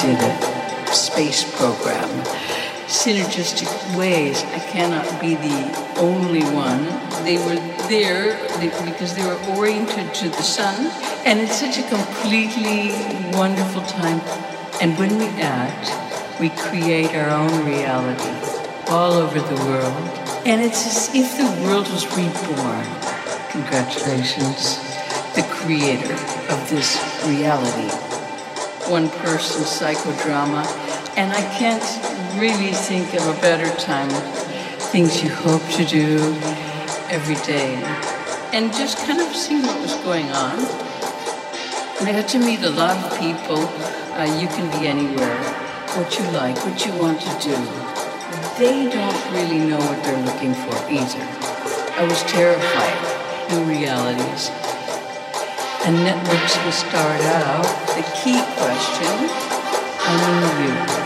Did a Space program. Synergistic ways. I cannot be the only one. They were there because they were oriented to the sun, and it's such a completely wonderful time. And when we act, we create our own reality all over the world. And it's as if the world was reborn. Congratulations, the creator of this reality. One person psychodrama, and I can't really think of a better time. Things you hope to do every day. And just kind of see what was going on. And I got to meet a lot of people. Uh, you can be anywhere. What you like, what you want to do. They don't really know what they're looking for either. I was terrified new realities. And networks will start out. The key question, I'm you.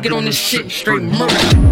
Get on this shit straight murder.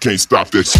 Can't stop this.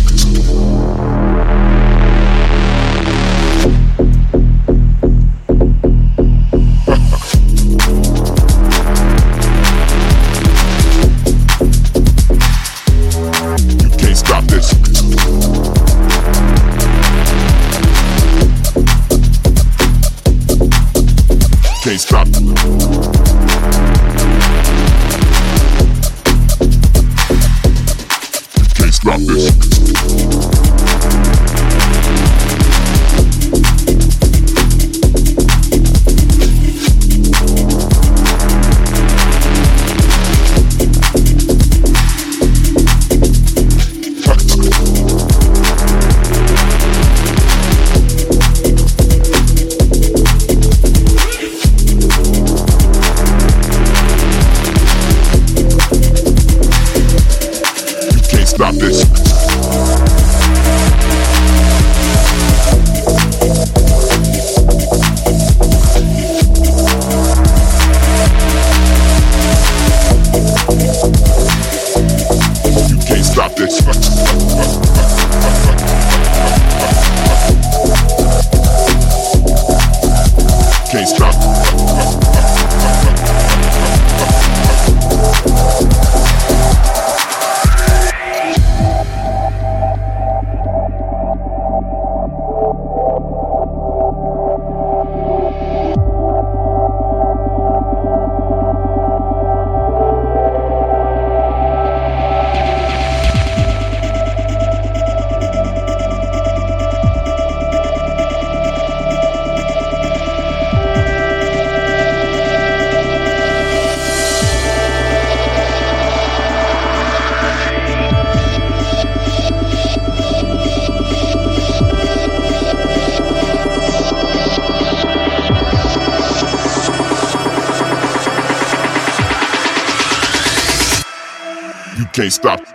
Stop.